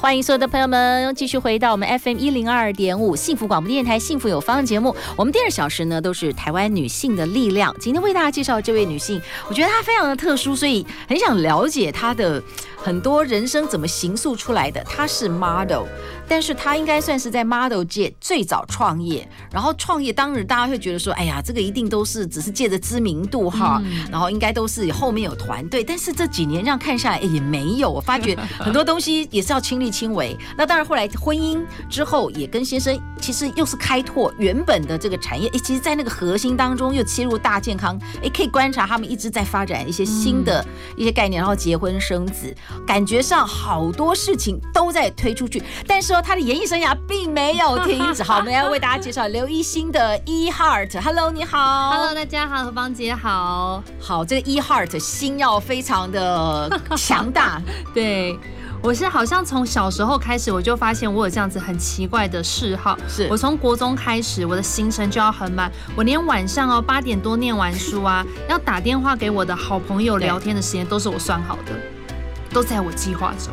欢迎所有的朋友们继续回到我们 FM 一零二点五幸福广播电台《幸福有方》节目。我们第二小时呢都是台湾女性的力量。今天为大家介绍这位女性，我觉得她非常的特殊，所以很想了解她的很多人生怎么形塑出来的。他是 model。但是他应该算是在 model 界最早创业，然后创业当日大家会觉得说，哎呀，这个一定都是只是借着知名度哈，然后应该都是后面有团队。但是这几年这样看下来，哎，也没有。我发觉很多东西也是要亲力亲为。那当然后来婚姻之后，也跟先生其实又是开拓原本的这个产业。哎，其实，在那个核心当中又切入大健康，哎，可以观察他们一直在发展一些新的一些概念，然后结婚生子，感觉上好多事情都在推出去，但是哦。他的演艺生涯并没有停止。好，我们要为大家介绍刘一星的 E Heart。Hello，你好。Hello，大家好，何芳姐好。好，这个 E Heart 心要非常的强大。对，我是好像从小时候开始，我就发现我有这样子很奇怪的嗜好。是我从国中开始，我的行程就要很满。我连晚上哦八点多念完书啊，要打电话给我的好朋友聊天的时间，都是我算好的，都在我计划中。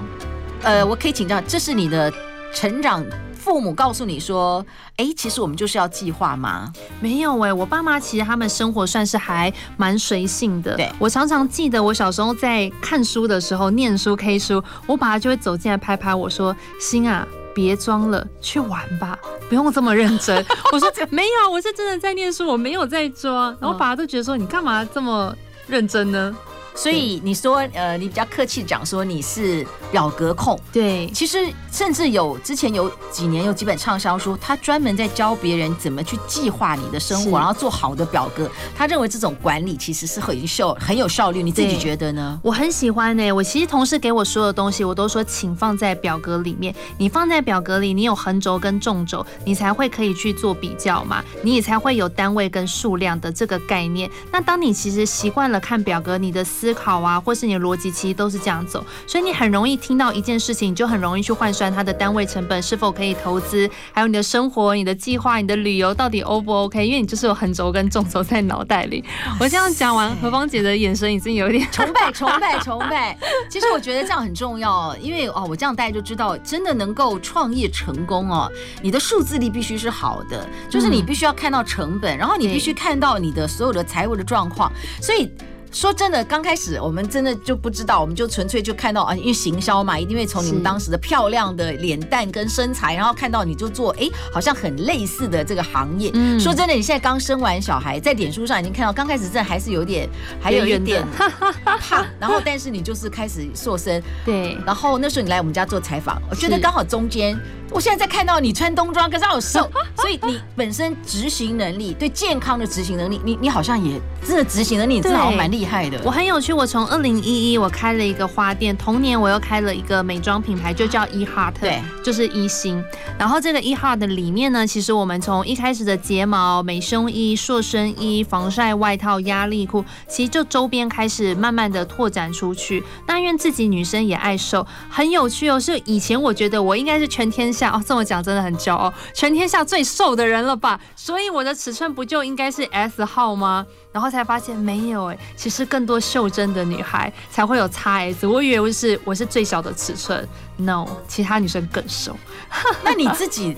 呃，我可以请教，这是你的。成长，父母告诉你说：“哎，其实我们就是要计划吗？”没有哎，我爸妈其实他们生活算是还蛮随性的。对，我常常记得我小时候在看书的时候，念书 K 书，我爸就会走进来拍拍我说：“心啊，别装了，去玩吧，不用这么认真。”我说：“没有，我是真的在念书，我没有在装。”然后爸爸都觉得说：“你干嘛这么认真呢？”所以你说，呃，你比较客气讲说你是表格控，对，其实甚至有之前有几年有几本畅销书，他专门在教别人怎么去计划你的生活，然后做好的表格。他认为这种管理其实是很效很有效率，你自己觉得呢？我很喜欢呢、欸。我其实同事给我说的东西，我都说请放在表格里面。你放在表格里，你有横轴跟纵轴，你才会可以去做比较嘛，你也才会有单位跟数量的这个概念。那当你其实习惯了看表格，你的思思考啊，或是你的逻辑其实都是这样走，所以你很容易听到一件事情，你就很容易去换算它的单位成本是否可以投资，还有你的生活、你的计划、你的旅游到底 O 不 OK？因为你就是有横轴跟纵轴在脑袋里。我这样讲完，何芳姐的眼神已经有点 崇拜、崇拜、崇拜。其实我觉得这样很重要，因为哦，我这样大家就知道，真的能够创业成功哦，你的数字力必须是好的，就是你必须要看到成本，然后你必须看到你的所有的财务的状况，所以。说真的，刚开始我们真的就不知道，我们就纯粹就看到啊，因为行销嘛，一定会从你们当时的漂亮的脸蛋跟身材，然后看到你就做，哎，好像很类似的这个行业。嗯，说真的，你现在刚生完小孩，在脸书上已经看到，刚开始真的还是有点，还有一点胖，然后但是你就是开始瘦身，对，然后那时候你来我们家做采访，我觉得刚好中间。我现在在看到你穿冬装，可是好瘦，所以你本身执行能力，对健康的执行能力，你你好像也真的执行能力，真的好蛮厉害的。我很有趣，我从二零一一我开了一个花店，同年我又开了一个美妆品牌，就叫 E Heart，对，就是一星。然后这个 E Heart 里面呢，其实我们从一开始的睫毛、美胸衣、塑身衣、防晒外套、压力裤，其实就周边开始慢慢的拓展出去。那因为自己女生也爱瘦，很有趣哦。是以前我觉得我应该是全天下。哦，这么讲真的很骄傲，全天下最瘦的人了吧？所以我的尺寸不就应该是 S 号吗？然后才发现没有哎，其实更多袖珍的女孩才会有 XS。我以为我是我是最小的尺寸，No，其他女生更瘦。那你自己，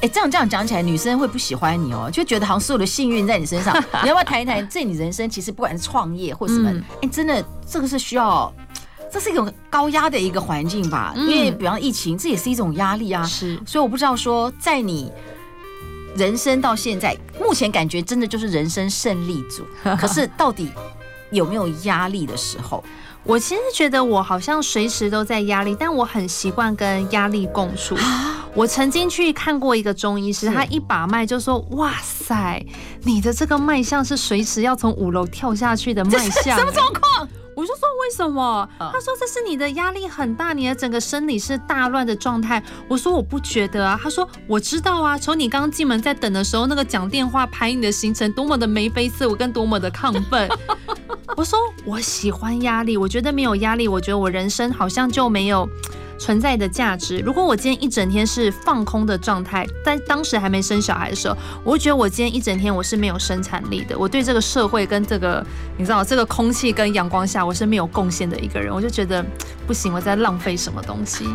哎，这样这样讲起来，女生会不喜欢你哦，就觉得好像所有的幸运在你身上。你要不要谈一谈，这你人生其实不管是创业或什么，哎、嗯，真的这个是需要。这是一种高压的一个环境吧，因为比方疫情，这也是一种压力啊。是，所以我不知道说，在你人生到现在，目前感觉真的就是人生胜利组。可是到底有没有压力的时候？我其实觉得我好像随时都在压力，但我很习惯跟压力共处。我曾经去看过一个中医师，他一把脉就说：“哇塞，你的这个脉象是随时要从五楼跳下去的脉象。”什么状况？我就说为什么？他说这是你的压力很大，你的整个生理是大乱的状态。我说我不觉得啊。他说我知道啊，从你刚进门在等的时候，那个讲电话排你的行程，多么的眉飞色舞，跟多么的亢奋。我说我喜欢压力，我觉得没有压力，我觉得我人生好像就没有。存在的价值。如果我今天一整天是放空的状态，在当时还没生小孩的时候，我会觉得我今天一整天我是没有生产力的。我对这个社会跟这个，你知道，这个空气跟阳光下，我是没有贡献的一个人。我就觉得不行，我在浪费什么东西。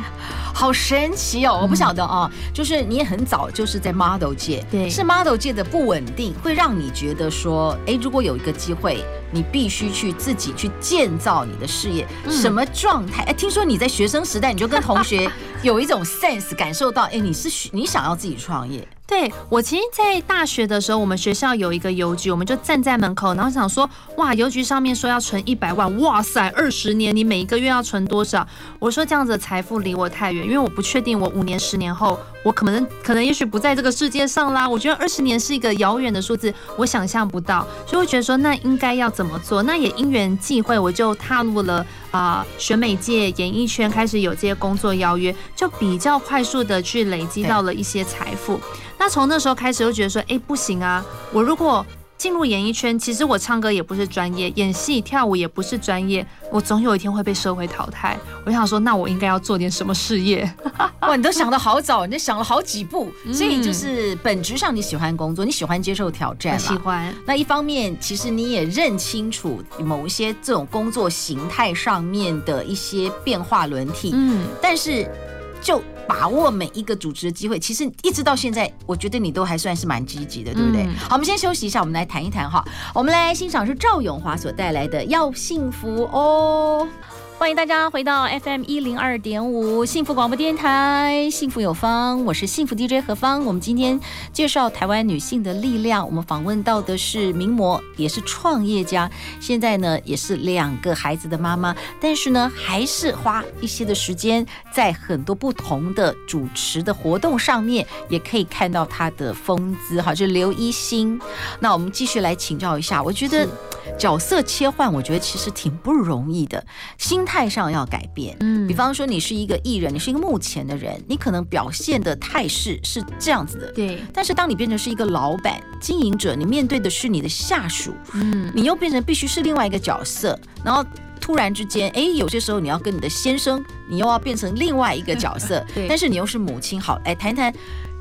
好神奇哦！我不晓得啊，嗯、就是你也很早就是在 model 界，对，是 model 界的不稳定，会让你觉得说，哎，如果有一个机会。你必须去自己去建造你的事业，什么状态？哎，听说你在学生时代你就跟同学有一种 sense 感受到，哎，你是你想要自己创业。对，我其实，在大学的时候，我们学校有一个邮局，我们就站在门口，然后想说，哇，邮局上面说要存一百万，哇塞，二十年，你每一个月要存多少？我说这样子的财富离我太远，因为我不确定我五年、十年后，我可能可能也许不在这个世界上啦。我觉得二十年是一个遥远的数字，我想象不到，所以我觉得说，那应该要怎么做？那也因缘际会，我就踏入了。啊，选美界、演艺圈开始有这些工作邀约，就比较快速的去累积到了一些财富。那从那时候开始，就觉得说，哎，不行啊！我如果进入演艺圈，其实我唱歌也不是专业，演戏跳舞也不是专业，我总有一天会被社会淘汰。我想说，那我应该要做点什么事业？哇，你都想得好早，你都想了好几步。所以就是本质上你喜欢工作，你喜欢接受挑战，喜欢。那一方面，其实你也认清楚某一些这种工作形态上面的一些变化轮替。嗯，但是就把握每一个主持的机会，其实一直到现在，我觉得你都还算是蛮积极的，对不对？好，我们先休息一下，我们来谈一谈哈。我们来欣赏是赵永华所带来的《要幸福哦》。欢迎大家回到 FM 一零二点五幸福广播电台，幸福有方，我是幸福 DJ 何方。我们今天介绍台湾女性的力量，我们访问到的是名模，也是创业家，现在呢也是两个孩子的妈妈，但是呢还是花一些的时间在很多不同的主持的活动上面，也可以看到她的风姿哈，就是刘一心。那我们继续来请教一下，我觉得。角色切换，我觉得其实挺不容易的，心态上要改变。嗯，比方说你是一个艺人，你是一个幕前的人，你可能表现的态势是这样子的。对。但是当你变成是一个老板、经营者，你面对的是你的下属，嗯，你又变成必须是另外一个角色。然后突然之间，哎，有些时候你要跟你的先生，你又要变成另外一个角色。对。但是你又是母亲，好，哎谈谈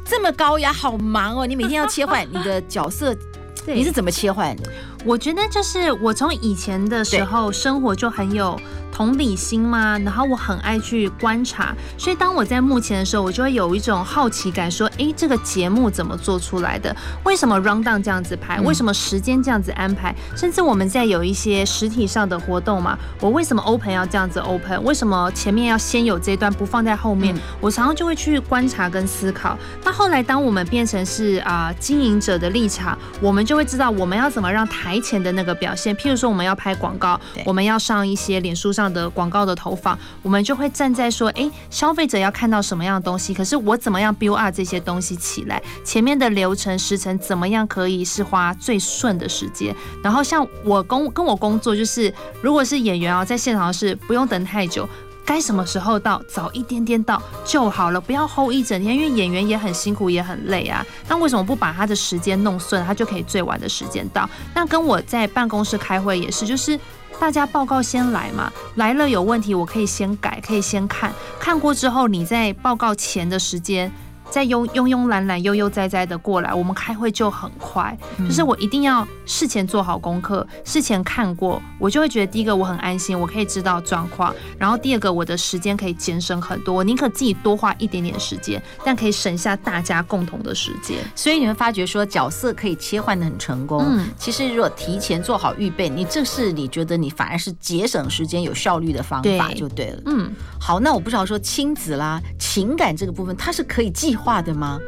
这么高压，好忙哦，你每天要切换你的角色，对你是怎么切换的？我觉得就是我从以前的时候生活就很有同理心嘛，然后我很爱去观察，所以当我在幕前的时候，我就会有一种好奇感，说，诶，这个节目怎么做出来的？为什么 round down 这样子排？为什么时间这样子安排？甚至我们在有一些实体上的活动嘛，我为什么 open 要这样子 open？为什么前面要先有这一段，不放在后面？我常常就会去观察跟思考。那后来当我们变成是啊、呃、经营者的立场，我们就会知道我们要怎么让台前的那个表现，譬如说我们要拍广告，我们要上一些脸书上。的广告的投放，我们就会站在说，哎，消费者要看到什么样的东西？可是我怎么样 build up 这些东西起来？前面的流程时程怎么样可以是花最顺的时间？然后像我工跟我工作，就是如果是演员啊，在现场是不用等太久，该什么时候到，早一点点到就好了，不要 hold 一整天，因为演员也很辛苦，也很累啊。那为什么不把他的时间弄顺，他就可以最晚的时间到？那跟我在办公室开会也是，就是。大家报告先来嘛，来了有问题我可以先改，可以先看，看过之后你在报告前的时间。再慵慵慵懒懒、悠悠哉哉的过来，我们开会就很快。就是我一定要事前做好功课，事前看过，我就会觉得第一个我很安心，我可以知道状况。然后第二个我的时间可以节省很多，我宁可自己多花一点点时间，但可以省下大家共同的时间。所以你会发觉说角色可以切换的很成功。嗯，其实如果提前做好预备，你这是你觉得你反而是节省时间、有效率的方法就对了。嗯，好，那我不知道说亲子啦、情感这个部分，它是可以计划的吗？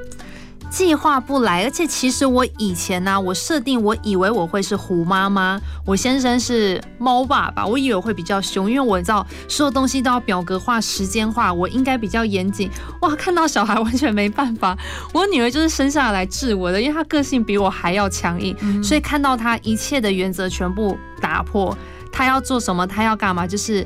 计划不来，而且其实我以前呢、啊，我设定我以为我会是虎妈妈，我先生是猫爸爸，我以为我会比较凶，因为我知道所有东西都要表格化、时间化，我应该比较严谨。哇，看到小孩完全没办法，我女儿就是生下来治我的，因为她个性比我还要强硬，所以看到她一切的原则全部打破。她要做什么，她要干嘛，就是。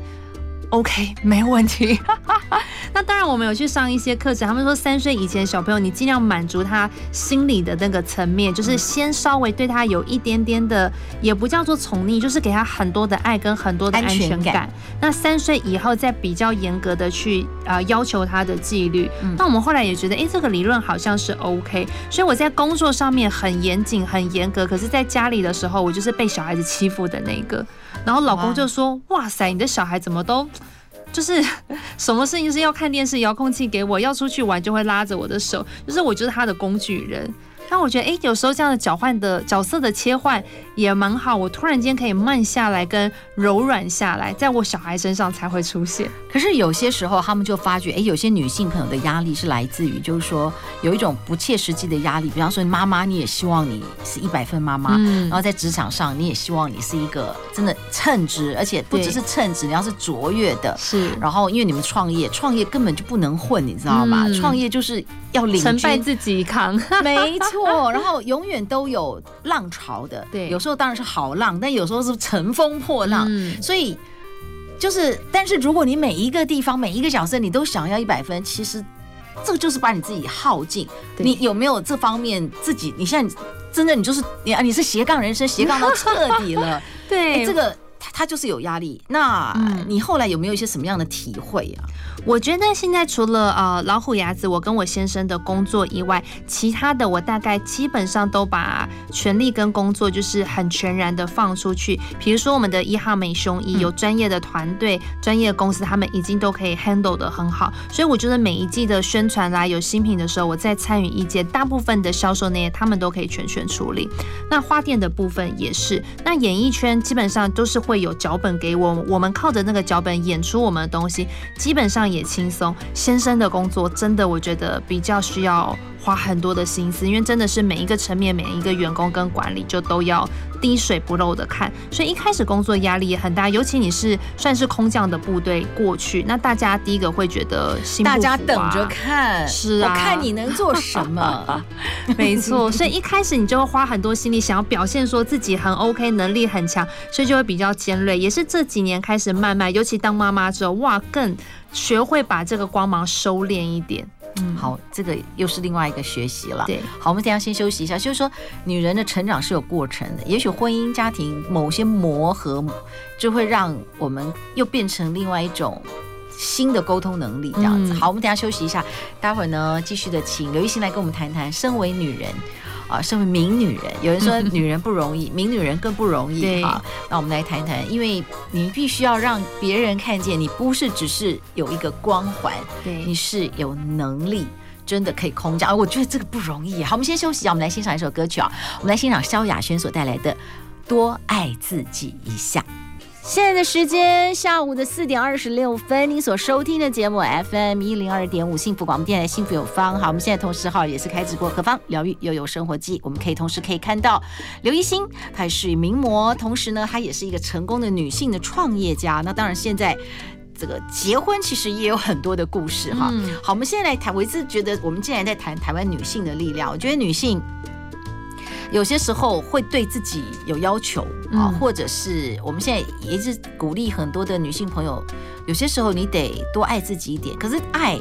OK，没问题。那当然，我们有去上一些课程。他们说，三岁以前小朋友，你尽量满足他心理的那个层面，就是先稍微对他有一点点的，也不叫做宠溺，就是给他很多的爱跟很多的安全感。全感。那三岁以后，再比较严格的去呃要求他的纪律。嗯。那我们后来也觉得，哎，这个理论好像是 OK。所以我在工作上面很严谨、很严格，可是在家里的时候，我就是被小孩子欺负的那个。然后老公就说：“哇塞，你的小孩怎么都，就是 什么事情是要看电视，遥控器给我，要出去玩就会拉着我的手，就是我就是他的工具人。”但我觉得，哎，有时候这样的交换的角色的切换也蛮好。我突然间可以慢下来，跟柔软下来，在我小孩身上才会出现。可是有些时候，他们就发觉，哎，有些女性朋友的压力是来自于，就是说有一种不切实际的压力。比方说，妈妈，你也希望你是一百分妈妈，嗯，然后在职场上，你也希望你是一个真的称职，而且不只是称职，你要是卓越的。是。然后，因为你们创业，创业根本就不能混，你知道吗？嗯，创业就是要领，成败自己扛。没错。然后永远都有浪潮的，对，有时候当然是好浪，但有时候是乘风破浪，嗯，所以就是，但是如果你每一个地方每一个角色你都想要一百分，其实这个就是把你自己耗尽。你有没有这方面自己？你现在真的你就是你啊，你是斜杠人生，斜杠到彻底了，对，这个。他就是有压力，那你后来有没有一些什么样的体会呀、啊？我觉得现在除了呃老虎牙子，我跟我先生的工作以外，其他的我大概基本上都把权力跟工作就是很全然的放出去。比如说我们的一号美胸衣有专业的团队、专业的公司，他们已经都可以 handle 的很好。所以我觉得每一季的宣传啦，有新品的时候，我在参与意见，大部分的销售那些他们都可以全权处理。那花店的部分也是，那演艺圈基本上都是会。会有脚本给我，我们靠着那个脚本演出我们的东西，基本上也轻松。先生的工作真的，我觉得比较需要花很多的心思，因为真的是每一个层面、每一个员工跟管理，就都要滴水不漏的看。所以一开始工作压力也很大，尤其你是算是空降的部队过去，那大家第一个会觉得心啊，大家等着看，是啊，我看你能做什么。没错，所以一开始你就会花很多心力，想要表现说自己很 OK，能力很强，所以就会比较。尖锐也是这几年开始慢慢，尤其当妈妈之后，哇，更学会把这个光芒收敛一点。嗯，好，这个又是另外一个学习了。对，好，我们等下先休息一下。就是说，女人的成长是有过程的，也许婚姻家庭某些磨合，就会让我们又变成另外一种新的沟通能力，这样子。好，我们等下休息一下，待会儿呢，继续的请刘玉欣来跟我们谈谈，身为女人。啊，身为名女人，有人说 女人不容易，名女人更不容易哈。那我们来谈谈，因为你必须要让别人看见你不是只是有一个光环，对，你是有能力，真的可以空降。我觉得这个不容易。好，我们先休息啊，我们来欣赏一首歌曲啊，我们来欣赏萧亚轩所带来的《多爱自己一下》。现在的时间下午的四点二十六分，您所收听的节目 FM 一零二点五幸福广播电台幸福有方。好，我们现在同时哈也是开直播，何方疗愈又有生活记，我们可以同时可以看到刘一心，她是名模，同时呢，她也是一个成功的女性的创业家。那当然，现在这个结婚其实也有很多的故事哈。好，我们现在来谈，我一直觉得我们既然在谈台湾女性的力量，我觉得女性。有些时候会对自己有要求啊，或者是我们现在也是鼓励很多的女性朋友，有些时候你得多爱自己一点。可是爱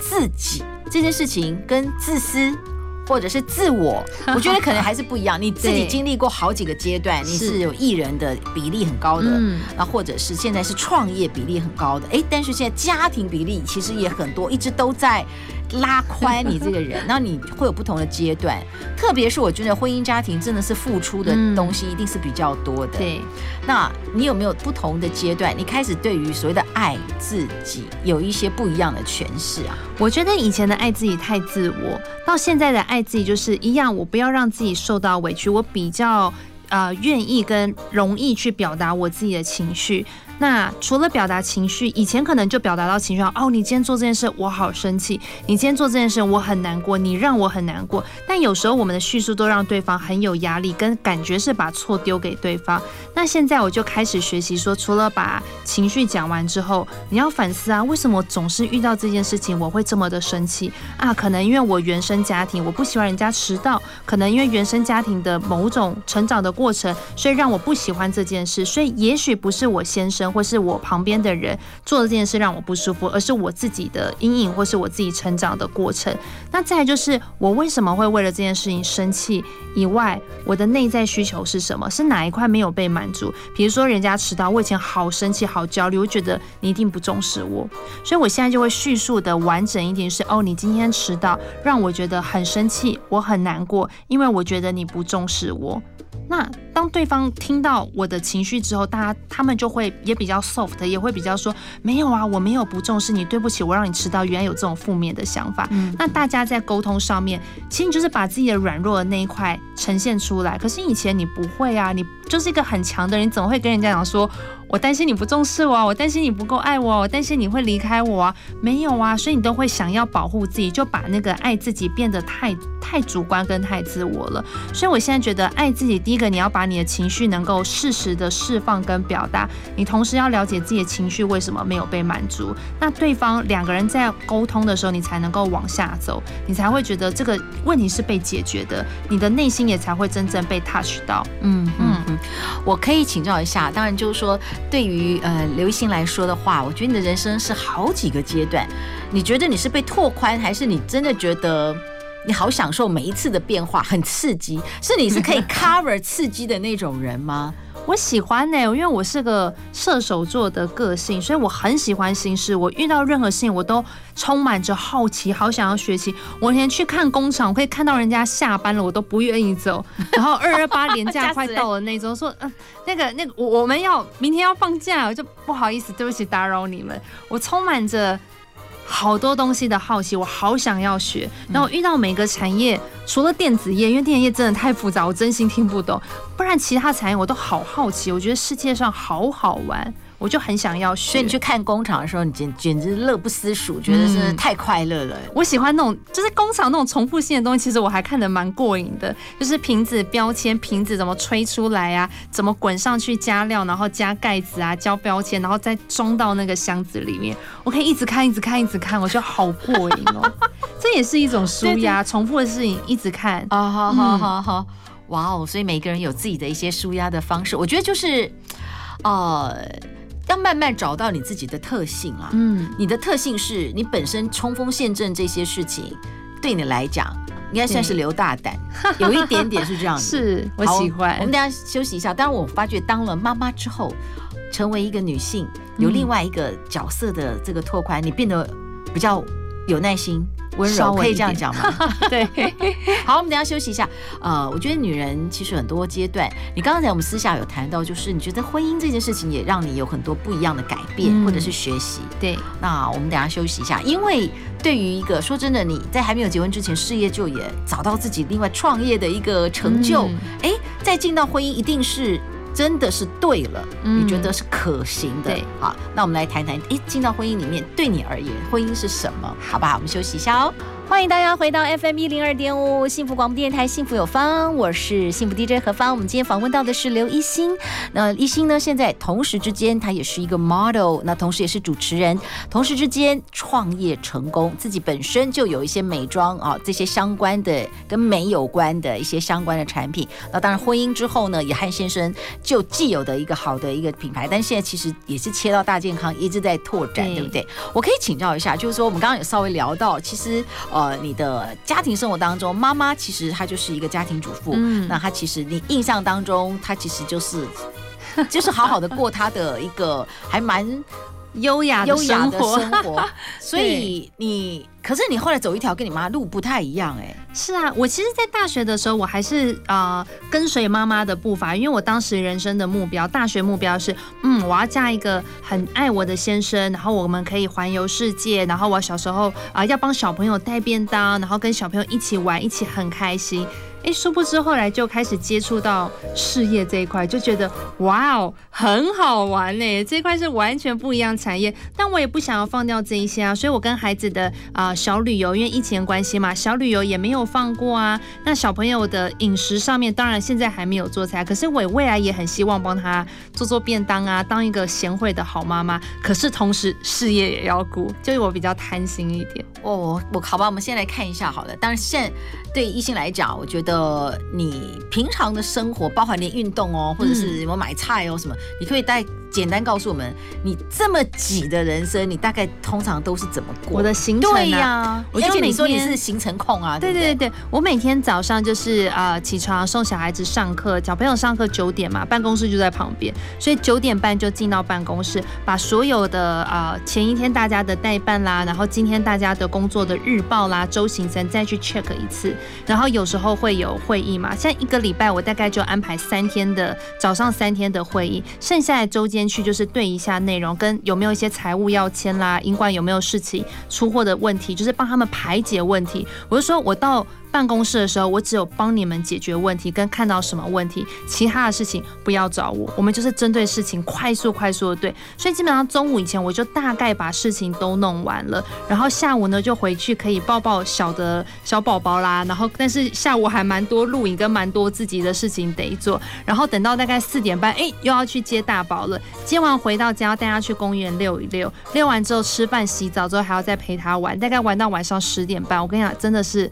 自己这件事情跟自私或者是自我，我觉得可能还是不一样。你自己经历过好几个阶段，你是有艺人的比例很高的，那或者是现在是创业比例很高的，哎，但是现在家庭比例其实也很多，一直都在。拉宽你这个人，那你会有不同的阶段，特别是我觉得婚姻家庭真的是付出的东西一定是比较多的。对，那你有没有不同的阶段？你开始对于所谓的爱自己有一些不一样的诠释啊？我觉得以前的爱自己太自我，到现在的爱自己就是一样，我不要让自己受到委屈，我比较呃愿意跟容易去表达我自己的情绪。那除了表达情绪，以前可能就表达到情绪哦，你今天做这件事我好生气，你今天做这件事我很难过，你让我很难过。但有时候我们的叙述都让对方很有压力，跟感觉是把错丢给对方。那现在我就开始学习说，除了把情绪讲完之后，你要反思啊，为什么总是遇到这件事情我会这么的生气啊？可能因为我原生家庭我不喜欢人家迟到，可能因为原生家庭的某种成长的过程，所以让我不喜欢这件事。所以也许不是我先生或是我旁边的人做的这件事让我不舒服，而是我自己的阴影或是我自己成长的过程。那再就是我为什么会为了这件事情生气以外，我的内在需求是什么？是哪一块没有被满足？比如说人家迟到，我以前好生气、好焦虑，我觉得你一定不重视我，所以我现在就会叙述的完整一点，是哦，你今天迟到让我觉得很生气，我很难过，因为我觉得你不重视我。那当对方听到我的情绪之后，大家他们就会也比较 soft，也会比较说没有啊，我没有不重视你，对不起，我让你迟到，原来有这种负面的想法。嗯，那大家在沟通上面，其实你就是把自己的软弱的那一块呈现出来。可是以前你不会啊，你就是一个很强的人，怎么会跟人家讲说？我担心你不重视我，我担心你不够爱我，我担心你会离开我，没有啊，所以你都会想要保护自己，就把那个爱自己变得太太主观跟太自我了。所以我现在觉得爱自己，第一个你要把你的情绪能够适时的释放跟表达，你同时要了解自己的情绪为什么没有被满足，那对方两个人在沟通的时候，你才能够往下走，你才会觉得这个问题是被解决的，你的内心也才会真正被 touch 到。嗯嗯，我可以请教一下，当然就是说。对于呃刘一心来说的话，我觉得你的人生是好几个阶段。你觉得你是被拓宽，还是你真的觉得你好享受每一次的变化，很刺激？是你是可以 cover 刺激的那种人吗？我喜欢呢、欸，因为我是个射手座的个性，所以我很喜欢新事。我遇到任何事情，我都充满着好奇，好想要学习。我连去看工厂，我可以看到人家下班了，我都不愿意走。然后二二八连假快到了那种，说嗯、呃，那个那个，我我们要明天要放假，我就不好意思，对不起，打扰你们。我充满着。好多东西的好奇，我好想要学。然后遇到每个产业，除了电子业，因为电子业真的太复杂，我真心听不懂。不然其他产业我都好好奇，我觉得世界上好好玩。我就很想要学，所以你去看工厂的时候，你简简直乐不思蜀，觉得是太快乐了。我喜欢那种就是工厂那种重复性的东西，其实我还看得蛮过瘾的。就是瓶子标签，瓶子怎么吹出来啊？怎么滚上去加料，然后加盖子啊，交标签，然后再装到那个箱子里面。我可以一直看，一直看，一直看，我觉得好过瘾哦。这也是一种舒压，重复的事情一直看。啊，好好好好，哇哦！所以每个人有自己的一些舒压的方式。我觉得就是，呃。要慢慢找到你自己的特性啊，嗯，你的特性是你本身冲锋陷阵这些事情，对你来讲应该算是留大胆，有一点点是这样子。是我喜欢。我们等下休息一下。当然，我发觉当了妈妈之后，成为一个女性，有另外一个角色的这个拓宽，你变得比较有耐心。温柔可以这样讲吗？对，好，我们等下休息一下。呃，我觉得女人其实很多阶段，你刚才我们私下有谈到，就是你觉得婚姻这件事情也让你有很多不一样的改变，或者是学习。对，那我们等下休息一下，因为对于一个说真的，你在还没有结婚之前，事业就也找到自己另外创业的一个成就，哎，再进到婚姻一定是。真的是对了，你觉得是可行的？嗯、好，那我们来谈谈，诶，进到婚姻里面，对你而言，婚姻是什么？好不好？我们休息一下哦。欢迎大家回到 FM 一零二点五幸福广播电台，幸福有方，我是幸福 DJ 何芳。我们今天访问到的是刘一星。那一星呢，现在同时之间，他也是一个 model，那同时也是主持人，同时之间创业成功，自己本身就有一些美妆啊这些相关的跟美有关的一些相关的产品。那当然婚姻之后呢，也和先生就既有的一个好的一个品牌，但现在其实也是切到大健康，一直在拓展，对，对不对？我可以请教一下，就是说我们刚刚有稍微聊到，其实呃，你的家庭生活当中，妈妈其实她就是一个家庭主妇。嗯，那她其实你印象当中，她其实就是就是好好的过她的一个还蛮优雅优雅的生活。所以你，可是你后来走一条跟你妈路不太一样哎。是啊，我其实，在大学的时候，我还是啊、呃、跟随妈妈的步伐，因为我当时人生的目标，大学目标是，嗯，我要嫁一个很爱我的先生，然后我们可以环游世界，然后我小时候啊、呃、要帮小朋友带便当，然后跟小朋友一起玩，一起很开心。哎，殊不知后来就开始接触到事业这一块，就觉得哇哦，很好玩呢。这一块是完全不一样产业，但我也不想要放掉这一些啊，所以我跟孩子的啊、小旅游，因为疫情关系嘛，小旅游也没有放过啊。那小朋友的饮食上面，当然现在还没有做菜，可是我未来也很希望帮他做做便当啊，当一个贤惠的好妈妈。可是同时事业也要顾，就是我比较贪心一点。哦，我好吧，我们先来看一下好了。当然现对异性来讲，我觉得你平常的生活，包含连运动哦，或者是我买菜哦什么，你可以带。简单告诉我们，你这么挤的人生，你大概通常都是怎么过？我的行程、啊、对呀、啊，我就你说你是行程控啊，对对对对，我每天早上就是啊、呃、起床送小孩子上课，小朋友上课九点嘛，办公室就在旁边，所以九点半就进到办公室，把所有的啊、呃、前一天大家的代办啦，然后今天大家的工作的日报啦、周行程再去 check 一次，然后有时候会有会议嘛，现在一个礼拜我大概就安排三天的早上三天的会议，剩下的周间。去就是对一下内容，跟有没有一些财务要签啦，英冠有没有事情出货的问题，就是帮他们排解问题。我就说我到。办公室的时候，我只有帮你们解决问题跟看到什么问题，其他的事情不要找我。我们就是针对事情快速快速的对，所以基本上中午以前我就大概把事情都弄完了，然后下午呢就回去可以抱抱小的小宝宝啦。然后但是下午还蛮多录影跟蛮多自己的事情得做，然后等到大概四点半，哎、又要去接大宝了。接完回到家，带他去公园遛一遛，遛完之后吃饭洗澡之后还要再陪他玩，大概玩到晚上十点半。我跟你讲，真的是。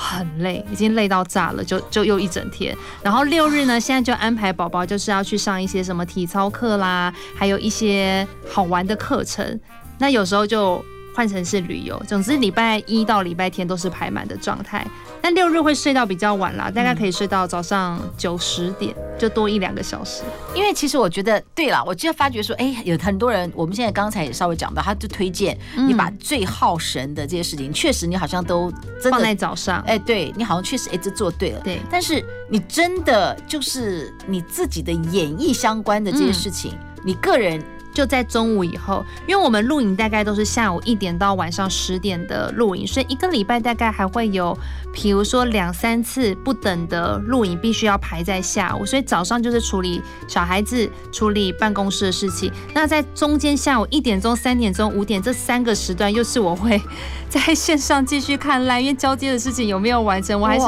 很很累，已经累到炸了，就就又一整天。然后六日呢，现在就安排宝宝就是要去上一些什么体操课啦，还有一些好玩的课程。那有时候就。换成是旅游，总之礼拜一到礼拜天都是排满的状态。但六日会睡到比较晚啦，大概可以睡到早上九十点，就多一两个小时。因为其实我觉得，对了，我就发觉说，哎、欸，有很多人，我们现在刚才也稍微讲到，他就推荐你把最耗神的这些事情，确、嗯、实你好像都放在早上。哎、欸，对你好像确实一直做对了。对，但是你真的就是你自己的演艺相关的这些事情，嗯、你个人。就在中午以后，因为我们录影大概都是下午一点到晚上十点的录影，所以一个礼拜大概还会有，比如说两三次不等的录影，必须要排在下午。所以早上就是处理小孩子、处理办公室的事情。那在中间下午一点钟、三点钟、五点这三个时段，又是我会在线上继续看来因为交接的事情有没有完成，我还是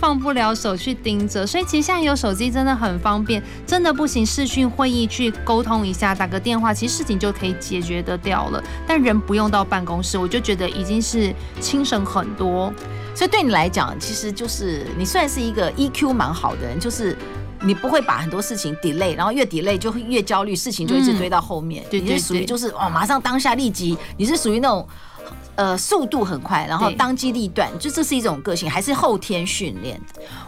放不了手去盯着。所以其实现在有手机真的很方便，真的不行视讯会议去沟通一下，打个电话。其实事情就可以解决得掉了，但人不用到办公室，我就觉得已经是轻省很多。所以对你来讲，其实就是你算是一个 EQ 蛮好的人，就是你不会把很多事情 delay，然后越 delay 就会越焦虑，事情就一直堆到后面。对、嗯，你是属于就是哦，马上当下立即，你是属于那种。呃，速度很快，然后当机立断，就这是一种个性，还是后天训练？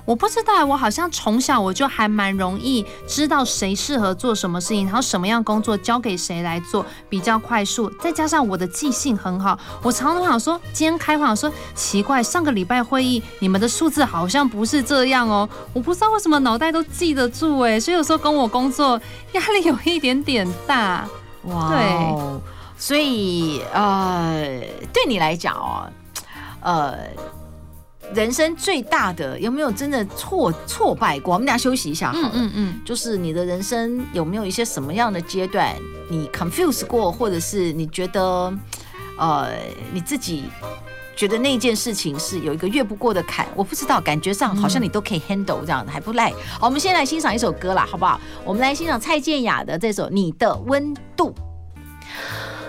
我不知道，我好像从小我就还蛮容易知道谁适合做什么事情，然后什么样工作交给谁来做比较快速。再加上我的记性很好，我常常想说，今天开会我说奇怪，上个礼拜会议你们的数字好像不是这样哦，我不知道为什么脑袋都记得住哎，所以有时候跟我工作压力有一点点大。哇，对。所以，呃，对你来讲哦，呃，人生最大的有没有真的挫挫败过？我们俩休息一下好了。嗯嗯嗯，就是你的人生有没有一些什么样的阶段你 confuse 过，或者是你觉得，呃，你自己觉得那件事情是有一个越不过的坎？我不知道，感觉上好像你都可以 handle 这样的，还不赖。好，我们先来欣赏一首歌啦，好不好？我们来欣赏蔡健雅的这首《你的温度》。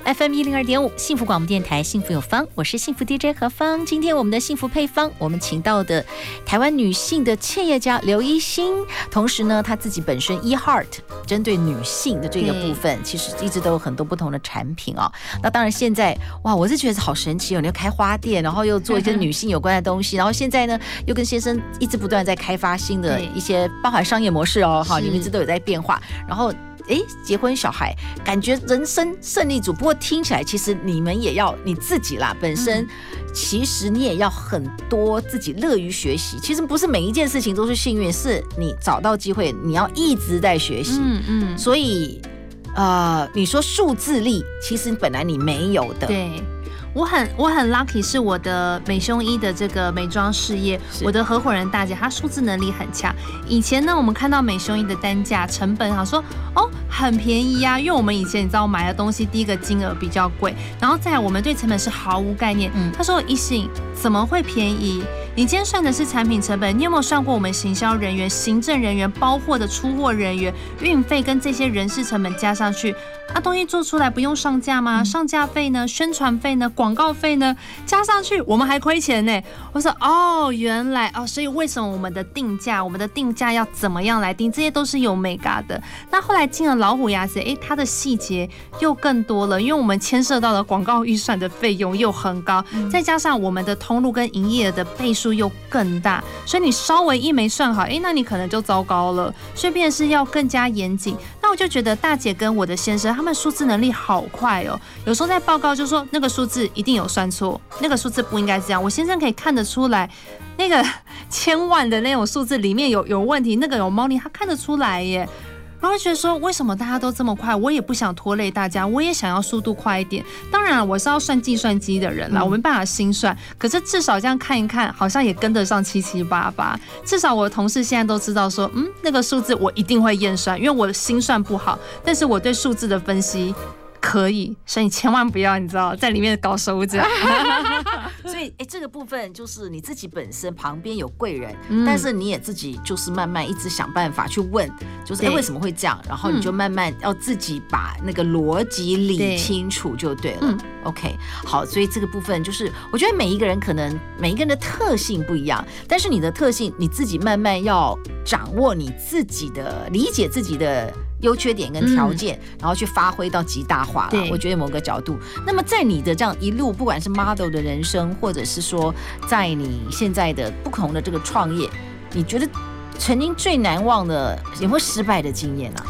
FM 一零二点五，幸福广播电台，幸福有方，我是幸福 DJ 何芳。今天我们的幸福配方，我们请到的台湾女性的企业家刘一心，同时呢，她自己本身 eHeart 针对女性的这个部分，其实一直都有很多不同的产品啊、哦。那当然现在哇，我是觉得好神奇哦，你要开花店，然后又做一些女性有关的东西，然后现在呢，又跟先生一直不断在开发新的一些包含商业模式哦，哈，你们一直都有在变化，然后。哎，结婚小孩，感觉人生胜利组。不过听起来，其实你们也要你自己啦，本身其实你也要很多自己乐于学习。其实不是每一件事情都是幸运，是你找到机会，你要一直在学习。嗯嗯。所以，呃，你说数字力，其实本来你没有的。对。我很我很 lucky，是我的美胸衣的这个美妆事业，我的合伙人大姐她数字能力很强。以前呢，我们看到美胸衣的单价成本，好说哦很便宜呀，因为我们以前你知道买的东西第一个金额比较贵，然后再来我们对成本是毫无概念。嗯，她说一信怎么会便宜？你今天算的是产品成本，你有没有算过我们行销人员、行政人员、包货的出货人员、运费跟这些人事成本加上去？啊，东西做出来不用上架吗？上架费呢？宣传费呢？广告费呢？加上去我们还亏钱呢。我说哦，原来哦，所以为什么我们的定价，我们的定价要怎么样来定？这些都是有眉角的。那后来进了老虎牙子，诶，它的细节又更多了，因为我们牵涉到了广告预算的费用又很高，再加上我们的通路跟营业额的倍数数又更大，所以你稍微一没算好，诶，那你可能就糟糕了。所以便是要更加严谨。那我就觉得大姐跟我的先生他们数字能力好快哦，有时候在报告就说那个数字一定有算错，那个数字不应该这样。我先生可以看得出来，那个 千万的那种数字里面有有问题，那个有猫腻，他看得出来耶。然后觉得说，为什么大家都这么快？我也不想拖累大家，我也想要速度快一点。当然，我是要算计算机的人啦，我没办法心算。可是至少这样看一看，好像也跟得上七七八八。至少我的同事现在都知道说，嗯，那个数字我一定会验算，因为我的心算不好，但是我对数字的分析。可以，所以你千万不要，你知道，在里面搞手脚。哎、欸，这个部分就是你自己本身旁边有贵人，嗯、但是你也自己就是慢慢一直想办法去问，就是哎、欸、为什么会这样，然后你就慢慢要自己把那个逻辑理清楚就对了。对 OK，好，所以这个部分就是我觉得每一个人可能每一个人的特性不一样，但是你的特性你自己慢慢要掌握你自己的理解自己的。优缺点跟条件，嗯、然后去发挥到极大化了。我觉得某个角度，那么在你的这样一路，不管是 model 的人生，或者是说在你现在的不同的这个创业，你觉得曾经最难忘的有没有失败的经验呢、啊？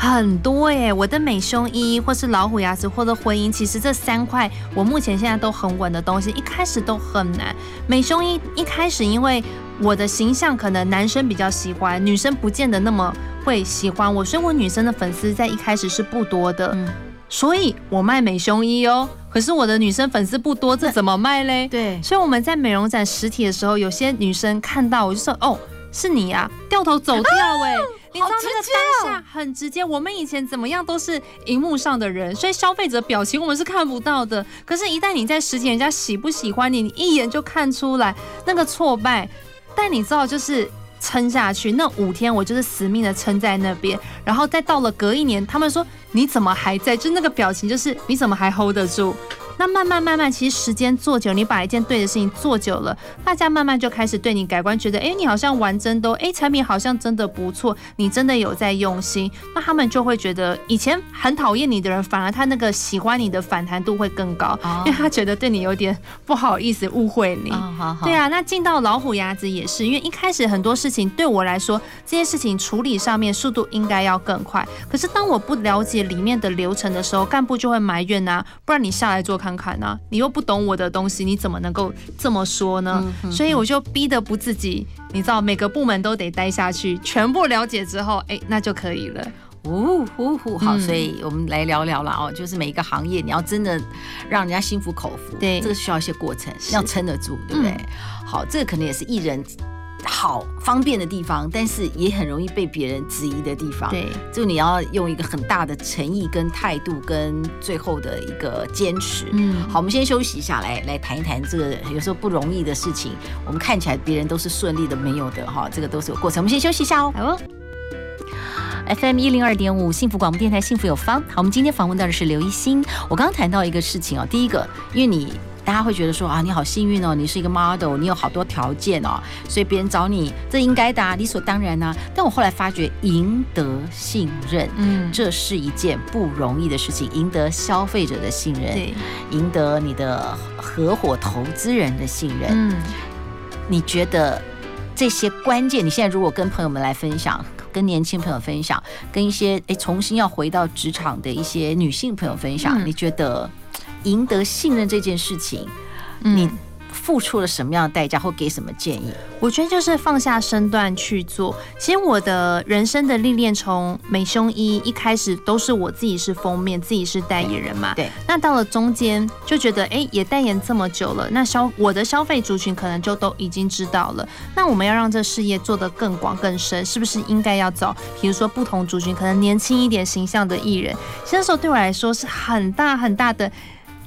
很多耶，我的美胸衣，或是老虎牙齿，或者婚姻，其实这三块我目前现在都很稳的东西，一开始都很难。美胸衣一开始，因为我的形象可能男生比较喜欢，女生不见得那么会喜欢我，所以我女生的粉丝在一开始是不多的。嗯，所以我卖美胸衣哦，可是我的女生粉丝不多，这怎么卖嘞？对，所以我们在美容展实体的时候，有些女生看到我就说：“哦，是你呀、啊！”掉头走掉哎。你知道那个当下很直接，我们以前怎么样都是荧幕上的人，所以消费者表情我们是看不到的。可是，一旦你在实体，人家喜不喜欢你，你一眼就看出来那个挫败。但你知道，就是撑下去，那五天我就是死命的撑在那边，然后再到了隔一年，他们说你怎么还在？就那个表情，就是你怎么还 hold 得住？那慢慢慢慢，其实时间做久，你把一件对的事情做久了，大家慢慢就开始对你改观，觉得哎，你好像玩真的，哎，产品好像真的不错，你真的有在用心，那他们就会觉得以前很讨厌你的人，反而他那个喜欢你的反弹度会更高，因为他觉得对你有点不好意思误会你。对啊，那进到老虎牙子也是，因为一开始很多事情对我来说，这些事情处理上面速度应该要更快，可是当我不了解里面的流程的时候，干部就会埋怨呐，不然你下来做看。看看呢，你又不懂我的东西，你怎么能够这么说呢？嗯嗯、所以我就逼得不自己，你知道，每个部门都得待下去，全部了解之后，哎，那就可以了。呜呼呼，好，所以我们来聊聊了哦，就是每一个行业，你要真的让人家心服口服，对，这个需要一些过程，要撑得住，对不对？嗯、好，这个可能也是艺人。好方便的地方，但是也很容易被别人质疑的地方。对，就你要用一个很大的诚意跟态度，跟最后的一个坚持。嗯，好，我们先休息一下，来来谈一谈这个有时候不容易的事情。我们看起来别人都是顺利的，没有的哈，这个都是有过程。我们先休息一下哦。好哦。FM 一零二点五幸福广播电台，幸福有方。好，我们今天访问到的是刘一心。我刚刚谈到一个事情哦，第一个，因为你。大家会觉得说啊，你好幸运哦，你是一个 model，你有好多条件哦，所以别人找你，这应该的啊，理所当然啊。但我后来发觉，赢得信任，嗯，这是一件不容易的事情。赢得消费者的信任，对，赢得你的合伙投资人的信任，嗯，你觉得这些关键？你现在如果跟朋友们来分享，跟年轻朋友分享，跟一些诶重新要回到职场的一些女性朋友分享，嗯，你觉得？赢得信任这件事情，你付出了什么样的代价，或给什么建议？我觉得就是放下身段去做。其实我的人生的历练，从美胸衣一开始都是我自己是封面，自己是代言人嘛。对。那到了中间就觉得，哎，也代言这么久了，那消我的消费族群可能就都已经知道了。那我们要让这事业做得更广更深，是不是应该要找，比如说不同族群，可能年轻一点形象的艺人？其实那时候对我来说是很大很大的。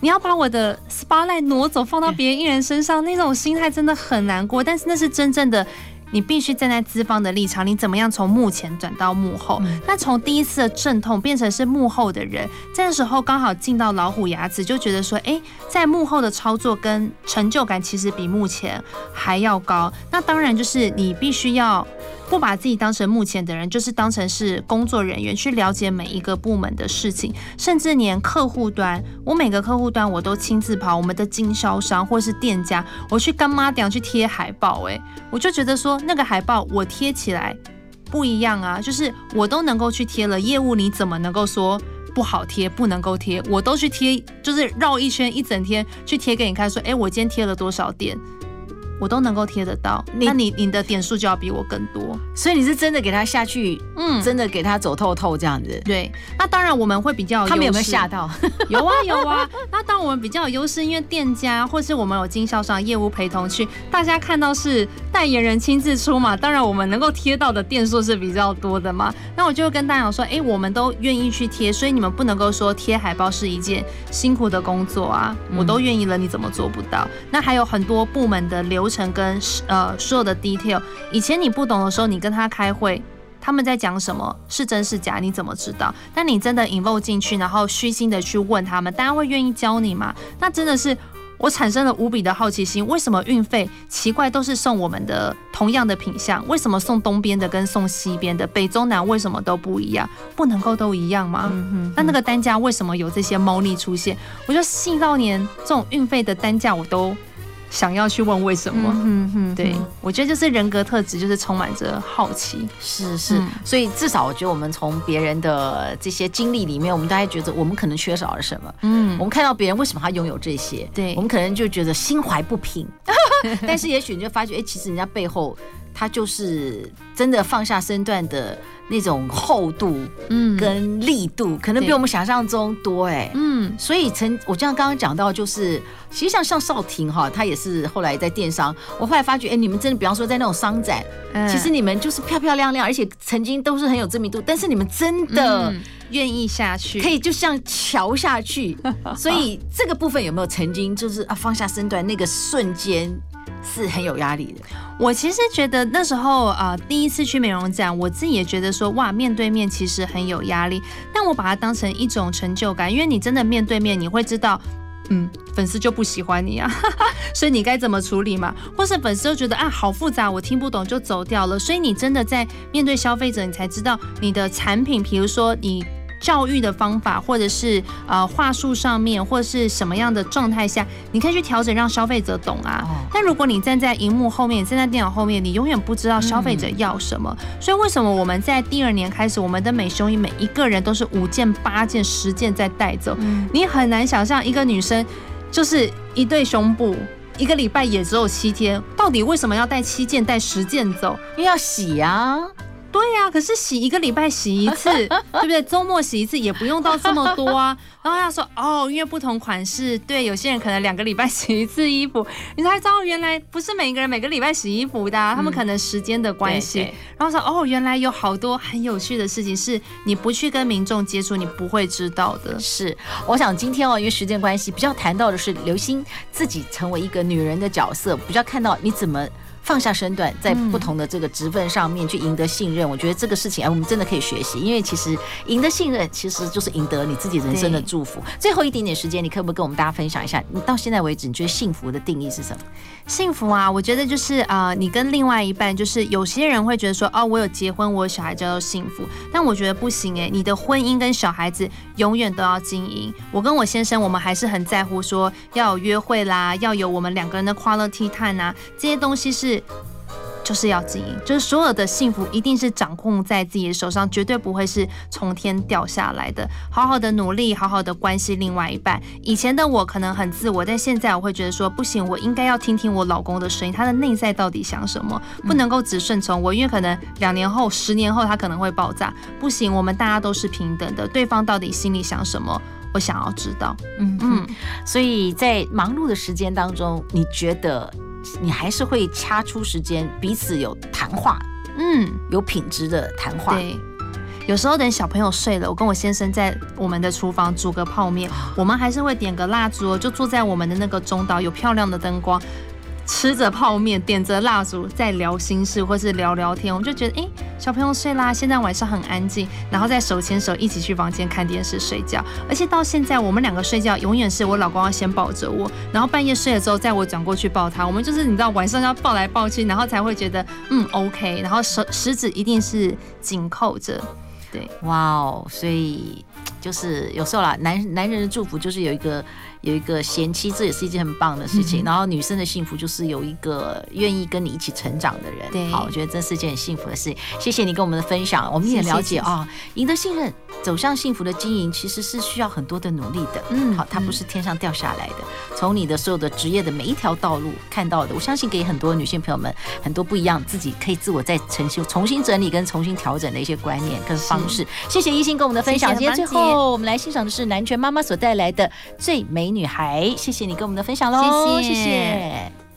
你要把我的 spotlight 挪走，放到别人艺人身上，那种心态真的很难过。但是那是真正的，你必须站在资方的立场，你怎么样从幕前转到幕后？那从第一次的阵痛变成是幕后的人，这时候刚好进到老虎牙齿，就觉得说，哎，在幕后的操作跟成就感其实比幕前还要高。那当然就是你必须要。不把自己当成目前的人，就是当成是工作人员去了解每一个部门的事情，甚至连客户端，我每个客户端我都亲自跑，我们的经销商或是店家，我去干妈店去贴海报，哎，我就觉得说那个海报我贴起来不一样啊，就是我都能够去贴了，业务你怎么能够说不好贴，不能够贴？我都去贴，就是绕一圈一整天去贴给你看，说，哎，我今天贴了多少点？我都能够贴得到，那你你的点数就要比我更多，所以你是真的给他下去，嗯，真的给他走透透这样子。对，那当然我们会比较有，他们有没有吓到？有啊有啊。那当然我们比较有优势，因为店家或是我们有经销商业务陪同去，大家看到是代言人亲自出嘛，当然我们能够贴到的店数是比较多的嘛。那我就会跟大家说，哎，我们都愿意去贴，所以你们不能够说贴海报是一件辛苦的工作啊，我都愿意了，你怎么做不到？那还有很多部门的流程跟呃所有的 detail，以前你不懂的时候，你跟他开会，他们在讲什么是真是假，你怎么知道？但你真的 involve 进去，然后虚心的去问他们，大家会愿意教你吗？那真的是我产生了无比的好奇心，为什么运费奇怪都是送我们的同样的品相，为什么送东边的跟送西边的北中南为什么都不一样？不能够都一样吗？嗯哼，那那个单价为什么有这些猫腻出现？我就细到连这种运费的单价我都。想要去问为什么？嗯嗯，对，我觉得就是人格特质，就是充满着好奇。是是，嗯、所以至少我觉得我们从别人的这些经历里面，我们大概觉得我们可能缺少了什么。嗯，我们看到别人为什么他拥有这些，对，我们可能就觉得心怀不平。但是也许你就发觉，哎，其实人家背后他就是真的放下身段的。那种厚度，嗯，跟力度，可能比我们想象中多哎，嗯，所以曾我就像刚刚讲到，就是其实像像少婷哈，她也是后来在电商，我后来发觉，哎，你们真的，比方说在那种商展，其实你们就是漂漂亮亮，而且曾经都是很有知名度，但是你们真的愿意下去，可以就像桥下去，所以这个部分有没有曾经就是啊放下身段那个瞬间？是很有压力的。我其实觉得那时候啊、呃，第一次去美容展，我自己也觉得说，哇，面对面其实很有压力。但我把它当成一种成就感，因为你真的面对面，你会知道，嗯，粉丝就不喜欢你啊，所以你该怎么处理嘛？或是粉丝就觉得啊，好复杂，我听不懂就走掉了。所以你真的在面对消费者，你才知道你的产品，比如说你。教育的方法，或者是呃话术上面，或者是什么样的状态下，你可以去调整，让消费者懂啊。但如果你站在荧幕后面，站在电脑后面，你永远不知道消费者要什么。所以为什么我们在第二年开始，我们的美胸衣每一个人都是五件、八件、十件在带走？你很难想象一个女生就是一对胸部，一个礼拜也只有七天，到底为什么要带七件、带十件走？因为要洗啊。对呀、啊，可是洗一个礼拜洗一次，对不对？周末洗一次也不用到这么多啊。然后他说哦，因为不同款式，对，有些人可能两个礼拜洗一次衣服，你才知道原来不是每一个人每个礼拜洗衣服的、啊，他们可能时间的关系。嗯、然后说哦，原来有好多很有趣的事情是你不去跟民众接触，你不会知道的。是，我想今天哦，因为时间关系，比较谈到的是刘星自己成为一个女人的角色，比较看到你怎么。放下身段，在不同的这个职分上面去赢得信任，嗯、我觉得这个事情哎，我们真的可以学习，因为其实赢得信任，其实就是赢得你自己人生的祝福。最后一点点时间，你可不可以跟我们大家分享一下，你到现在为止，你觉得幸福的定义是什么？幸福啊，我觉得就是啊、呃，你跟另外一半，就是有些人会觉得说，哦，我有结婚，我有小孩叫做幸福，但我觉得不行哎，你的婚姻跟小孩子永远都要经营。我跟我先生，我们还是很在乎说要有约会啦，要有我们两个人的 quality time 啊，这些东西是。就是要经营，就是所有的幸福一定是掌控在自己的手上，绝对不会是从天掉下来的。好好的努力，好好的关系另外一半。以前的我可能很自我，但现在我会觉得说不行，我应该要听听我老公的声音，他的内在到底想什么，不能够只顺从我，因为可能两年后、十年后他可能会爆炸。不行，我们大家都是平等的，对方到底心里想什么，我想要知道。嗯嗯，所以在忙碌的时间当中，你觉得？你还是会掐出时间，彼此有谈话，嗯，有品质的谈话。对，有时候等小朋友睡了，我跟我先生在我们的厨房煮个泡面，我们还是会点个蜡烛，就坐在我们的那个中岛，有漂亮的灯光。吃着泡面，点着蜡烛，在聊心事或是聊聊天，我们就觉得，哎、欸，小朋友睡啦，现在晚上很安静，然后再手牵手一起去房间看电视睡觉。而且到现在，我们两个睡觉永远是我老公要先抱着我，然后半夜睡了之后，再我转过去抱他。我们就是你知道，晚上要抱来抱去，然后才会觉得，嗯，OK。然后手食指一定是紧扣着，对，哇哦，所以 就是有时候啦，男男人的祝福就是有一个。有一个贤妻，这也是一件很棒的事情。然后女生的幸福就是有一个愿意跟你一起成长的人。对，好，我觉得这是件很幸福的事情。谢谢你跟我们的分享，我们也了解啊，赢得信任，走向幸福的经营，其实是需要很多的努力的。嗯，好，它不是天上掉下来的。从你的所有的职业的每一条道路看到的，我相信给很多女性朋友们很多不一样，自己可以自我再重新重新整理跟重新调整的一些观念跟方式。谢谢一心跟我们的分享。今天最后我们来欣赏的是南拳妈妈所带来的最美女孩，谢谢你跟我们的分享喽，谢谢。谢谢。